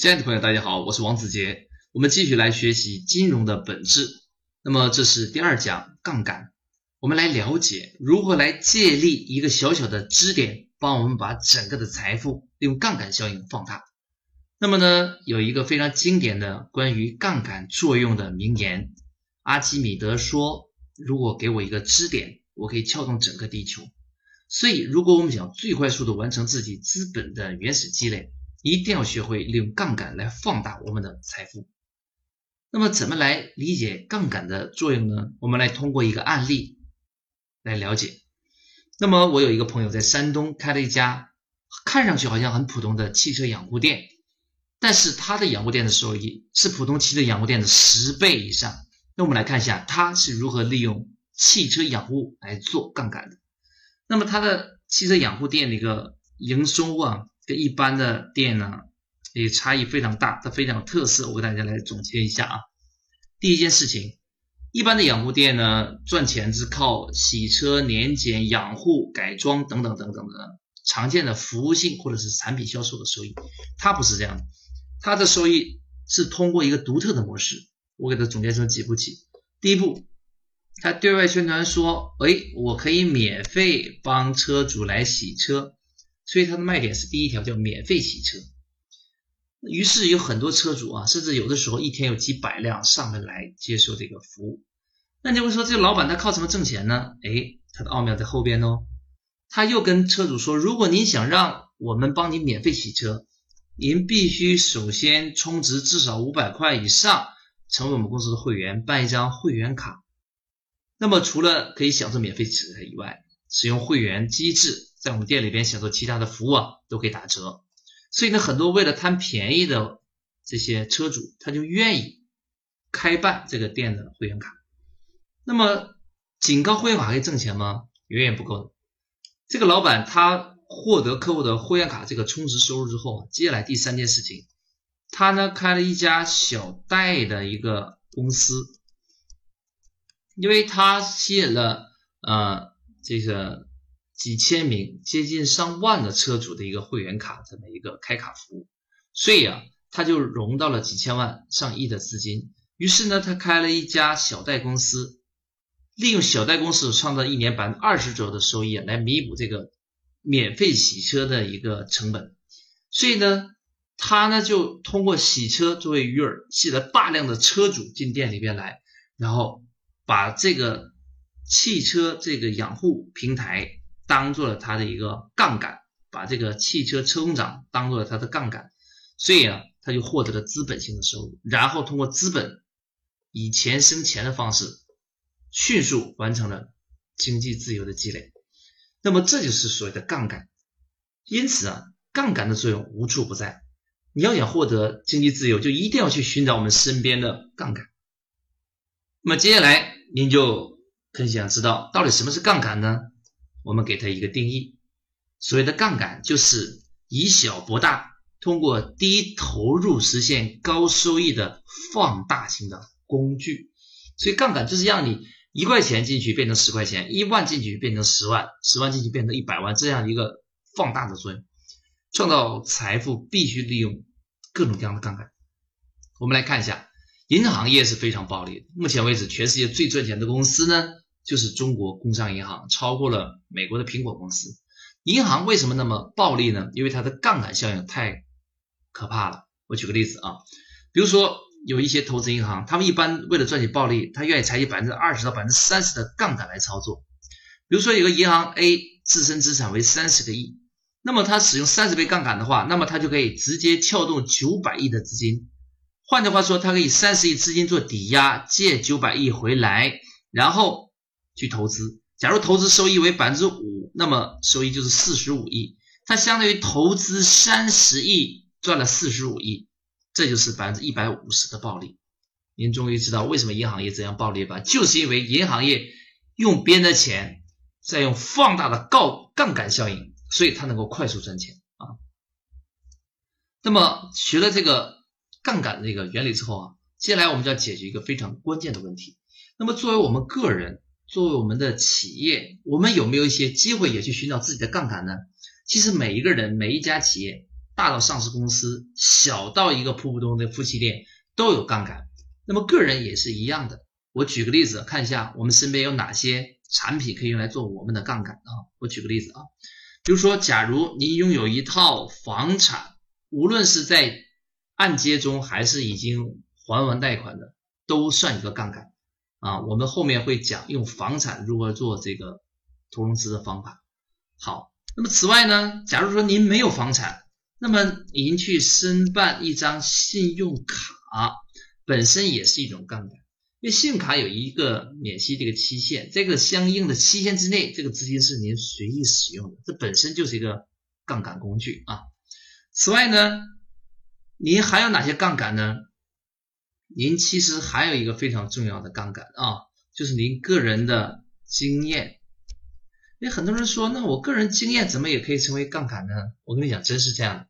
亲爱的朋友，大家好，我是王子杰。我们继续来学习金融的本质。那么这是第二讲杠杆，我们来了解如何来借力一个小小的支点，帮我们把整个的财富利用杠杆效应放大。那么呢，有一个非常经典的关于杠杆作用的名言，阿基米德说：“如果给我一个支点，我可以撬动整个地球。”所以，如果我们想最快速度完成自己资本的原始积累，一定要学会利用杠杆来放大我们的财富。那么，怎么来理解杠杆的作用呢？我们来通过一个案例来了解。那么，我有一个朋友在山东开了一家看上去好像很普通的汽车养护店，但是他的养护店的收益是普通汽车养护店的十倍以上。那我们来看一下他是如何利用汽车养护来做杠杆的。那么，他的汽车养护店的一个营收啊。跟一般的店呢，也差异非常大，它非常有特色。我给大家来总结一下啊。第一件事情，一般的养护店呢，赚钱是靠洗车、年检、养护、改装等等等等的常见的服务性或者是产品销售的收益。它不是这样的，它的收益是通过一个独特的模式。我给它总结成几步棋。第一步，它对外宣传说，哎，我可以免费帮车主来洗车。所以它的卖点是第一条叫免费洗车，于是有很多车主啊，甚至有的时候一天有几百辆上门来接受这个服务。那你会说这老板他靠什么挣钱呢？哎，他的奥妙在后边哦。他又跟车主说，如果您想让我们帮你免费洗车，您必须首先充值至少五百块以上，成为我们公司的会员，办一张会员卡。那么除了可以享受免费洗车以外，使用会员机制。在我们店里边享受其他的服务啊，都可以打折。所以呢，很多为了贪便宜的这些车主，他就愿意开办这个店的会员卡。那么，仅靠会员卡可以挣钱吗？远远不够的。这个老板他获得客户的会员卡这个充值收入之后，接下来第三件事情，他呢开了一家小贷的一个公司，因为他吸引了呃这个。几千名、接近上万的车主的一个会员卡这么一个开卡服务，所以啊，他就融到了几千万、上亿的资金。于是呢，他开了一家小贷公司，利用小贷公司创造一年百分之二十左右的收益来弥补这个免费洗车的一个成本。所以呢，他呢就通过洗车作为鱼饵，吸了大量的车主进店里边来，然后把这个汽车这个养护平台。当做了他的一个杠杆，把这个汽车车工厂当做了他的杠杆，所以啊，他就获得了资本性的收入，然后通过资本以钱生钱的方式，迅速完成了经济自由的积累。那么这就是所谓的杠杆。因此啊，杠杆的作用无处不在。你要想获得经济自由，就一定要去寻找我们身边的杠杆。那么接下来您就很想知道，到底什么是杠杆呢？我们给它一个定义，所谓的杠杆就是以小博大，通过低投入实现高收益的放大型的工具。所以杠杆就是让你一块钱进去变成十块钱，一万进去变成十万，十万进去变成一百万，这样一个放大的作用。创造财富必须利用各种各样的杠杆。我们来看一下，银行业是非常暴利的。目前为止，全世界最赚钱的公司呢？就是中国工商银行超过了美国的苹果公司。银行为什么那么暴利呢？因为它的杠杆效应太可怕了。我举个例子啊，比如说有一些投资银行，他们一般为了赚取暴利，他愿意采取百分之二十到百分之三十的杠杆来操作。比如说有个银行 A 自身资产为三十个亿，那么它使用三十倍杠杆的话，那么它就可以直接撬动九百亿的资金。换句话说，它可以三十亿资金做抵押，借九百亿回来，然后。去投资，假如投资收益为百分之五，那么收益就是四十五亿，它相当于投资三十亿赚了四十五亿，这就是百分之一百五十的暴利。您终于知道为什么银行业这样暴利吧？就是因为银行业用别人的钱，再用放大的杠杠杆效应，所以它能够快速赚钱啊。那么学了这个杠杆这个原理之后啊，接下来我们就要解决一个非常关键的问题。那么作为我们个人，作为我们的企业，我们有没有一些机会也去寻找自己的杠杆呢？其实每一个人、每一家企业大到上市公司，小到一个普普通通的夫妻店都有杠杆。那么个人也是一样的。我举个例子，看一下我们身边有哪些产品可以用来做我们的杠杆啊？我举个例子啊，比如说，假如您拥有一套房产，无论是在按揭中还是已经还完贷款的，都算一个杠杆啊。我们后面会讲用房产如何做这个投融资的方法。好，那么此外呢，假如说您没有房产，那么您去申办一张信用卡，本身也是一种杠杆。因为信用卡有一个免息这个期限，这个相应的期限之内，这个资金是您随意使用的，这本身就是一个杠杆工具啊。此外呢，您还有哪些杠杆呢？您其实还有一个非常重要的杠杆啊，就是您个人的经验。因为很多人说，那我个人经验怎么也可以成为杠杆呢？我跟你讲，真是这样的。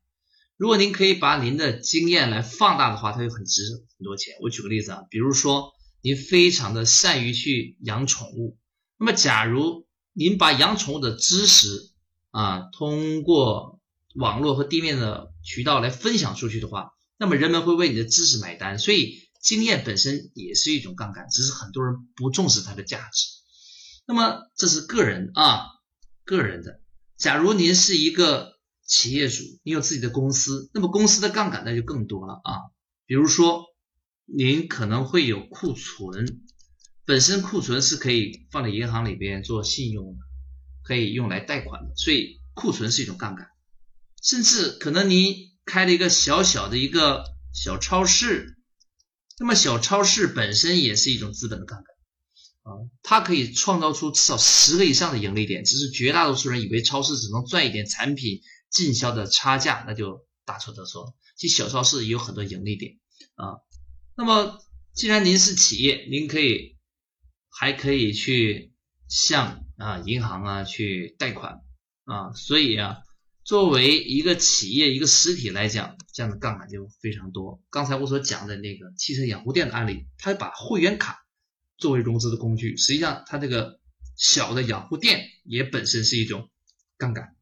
如果您可以把您的经验来放大的话，它就很值很多钱。我举个例子啊，比如说。您非常的善于去养宠物，那么假如您把养宠物的知识啊，通过网络和地面的渠道来分享出去的话，那么人们会为你的知识买单。所以经验本身也是一种杠杆，只是很多人不重视它的价值。那么这是个人啊，个人的。假如您是一个企业主，你有自己的公司，那么公司的杠杆那就更多了啊，比如说。您可能会有库存，本身库存是可以放在银行里边做信用的，可以用来贷款的，所以库存是一种杠杆。甚至可能您开了一个小小的一个小超市，那么小超市本身也是一种资本的杠杆啊，它可以创造出至少十个以上的盈利点。只是绝大多数人以为超市只能赚一点产品进销的差价，那就大错特错。其实小超市也有很多盈利点啊。那么，既然您是企业，您可以还可以去向啊银行啊去贷款啊，所以啊，作为一个企业一个实体来讲，这样的杠杆就非常多。刚才我所讲的那个汽车养护店的案例，它把会员卡作为融资的工具，实际上它这个小的养护店也本身是一种杠杆。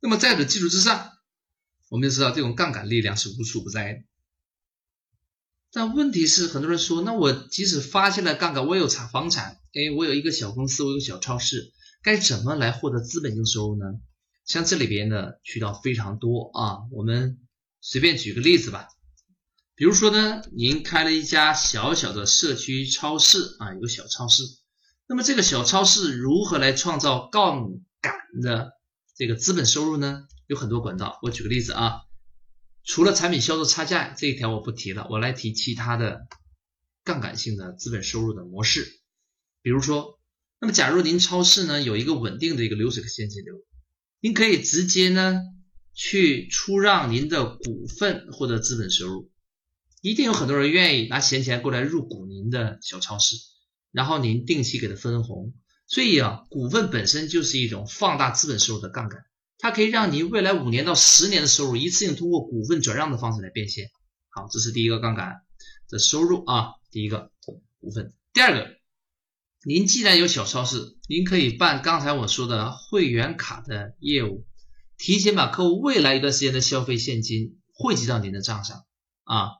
那么在这基础之上，我们就知道这种杠杆力量是无处不在的。但问题是，很多人说，那我即使发现了杠杆，我有产房产，哎，我有一个小公司，我有小超市，该怎么来获得资本性收入呢？像这里边的渠道非常多啊，我们随便举个例子吧。比如说呢，您开了一家小小的社区超市啊，有小超市，那么这个小超市如何来创造杠杆的这个资本收入呢？有很多管道，我举个例子啊。除了产品销售差价这一条我不提了，我来提其他的杠杆性的资本收入的模式。比如说，那么假如您超市呢有一个稳定的一个流水的现金流，您可以直接呢去出让您的股份获得资本收入。一定有很多人愿意拿闲钱过来入股您的小超市，然后您定期给他分红。所以啊，股份本身就是一种放大资本收入的杠杆。它可以让您未来五年到十年的收入一次性通过股份转让的方式来变现。好，这是第一个杠杆的收入啊，第一个股份。第二个，您既然有小超市，您可以办刚才我说的会员卡的业务，提前把客户未来一段时间的消费现金汇集到您的账上啊，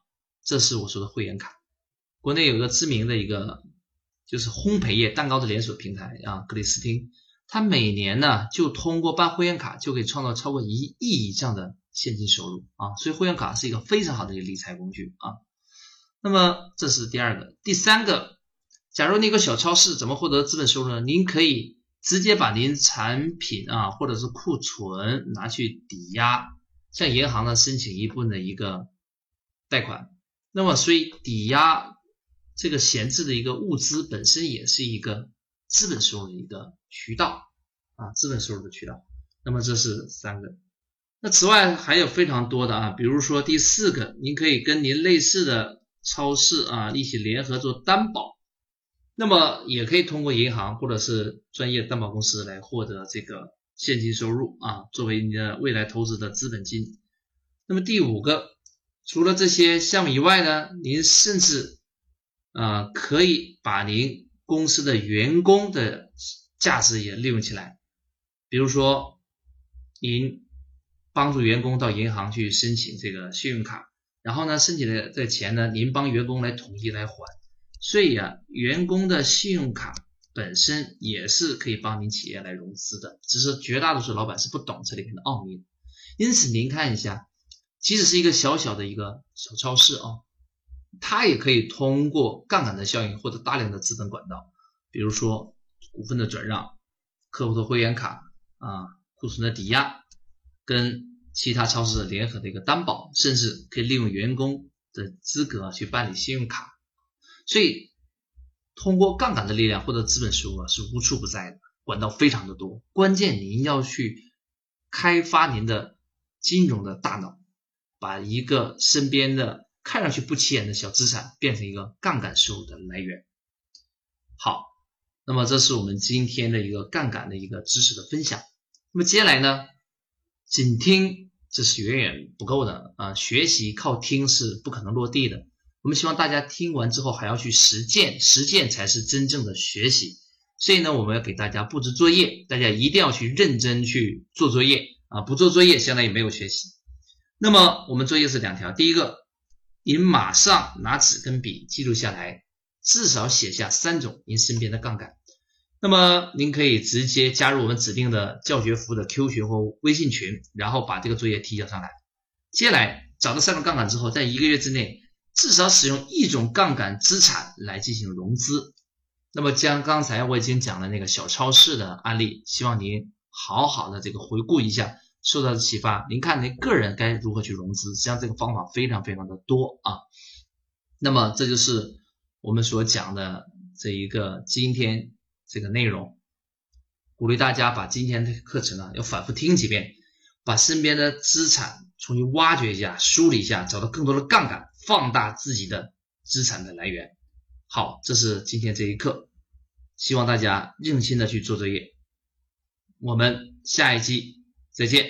这是我说的会员卡。国内有个知名的一个就是烘焙业蛋糕的连锁平台啊，格里斯汀。他每年呢，就通过办会员卡就可以创造超过一亿以上的现金收入啊，所以会员卡是一个非常好的一个理财工具啊。那么这是第二个，第三个，假如那个小超市怎么获得资本收入呢？您可以直接把您产品啊或者是库存拿去抵押，向银行呢申请一部分的一个贷款。那么所以抵押这个闲置的一个物资本身也是一个。资本收入的一个渠道啊，资本收入的渠道。那么这是三个。那此外还有非常多的啊，比如说第四个，您可以跟您类似的超市啊一起联合做担保，那么也可以通过银行或者是专业担保公司来获得这个现金收入啊，作为你的未来投资的资本金。那么第五个，除了这些项目以外呢，您甚至啊可以把您公司的员工的价值也利用起来，比如说，您帮助员工到银行去申请这个信用卡，然后呢，申请的这钱呢，您帮员工来统一来还。所以啊，员工的信用卡本身也是可以帮您企业来融资的，只是绝大多数老板是不懂这里面的奥秘。因此，您看一下，即使是一个小小的一个小超市啊，它也可以通过杠杆的效应获得大量的资本管道，比如说股份的转让、客户的会员卡啊、库存的抵押，跟其他超市的联合的一个担保，甚至可以利用员工的资格去办理信用卡。所以，通过杠杆的力量获得资本收入啊，是无处不在的，管道非常的多。关键您要去开发您的金融的大脑，把一个身边的看上去不起眼的小资产变成一个杠杆收入的来源。好，那么这是我们今天的一个杠杆的一个知识的分享。那么接下来呢，仅听这是远远不够的啊，学习靠听是不可能落地的。我们希望大家听完之后还要去实践，实践才是真正的学习。所以呢，我们要给大家布置作业，大家一定要去认真去做作业啊！不做作业，相当于没有学习。那么我们作业是两条：第一个，您马上拿纸跟笔记录下来，至少写下三种您身边的杠杆。那么您可以直接加入我们指定的教学服务的 Q 群或微信群，然后把这个作业提交上来。接下来找到三种杠杆之后，在一个月之内。至少使用一种杠杆资产来进行融资。那么，将刚才我已经讲的那个小超市的案例，希望您好好的这个回顾一下，受到的启发。您看您个人该如何去融资？实际上这个方法非常非常的多啊。那么，这就是我们所讲的这一个今天这个内容。鼓励大家把今天的课程啊要反复听几遍，把身边的资产重新挖掘一下、梳理一下，找到更多的杠杆。放大自己的资产的来源。好，这是今天这一课，希望大家用心的去做作业。我们下一期再见。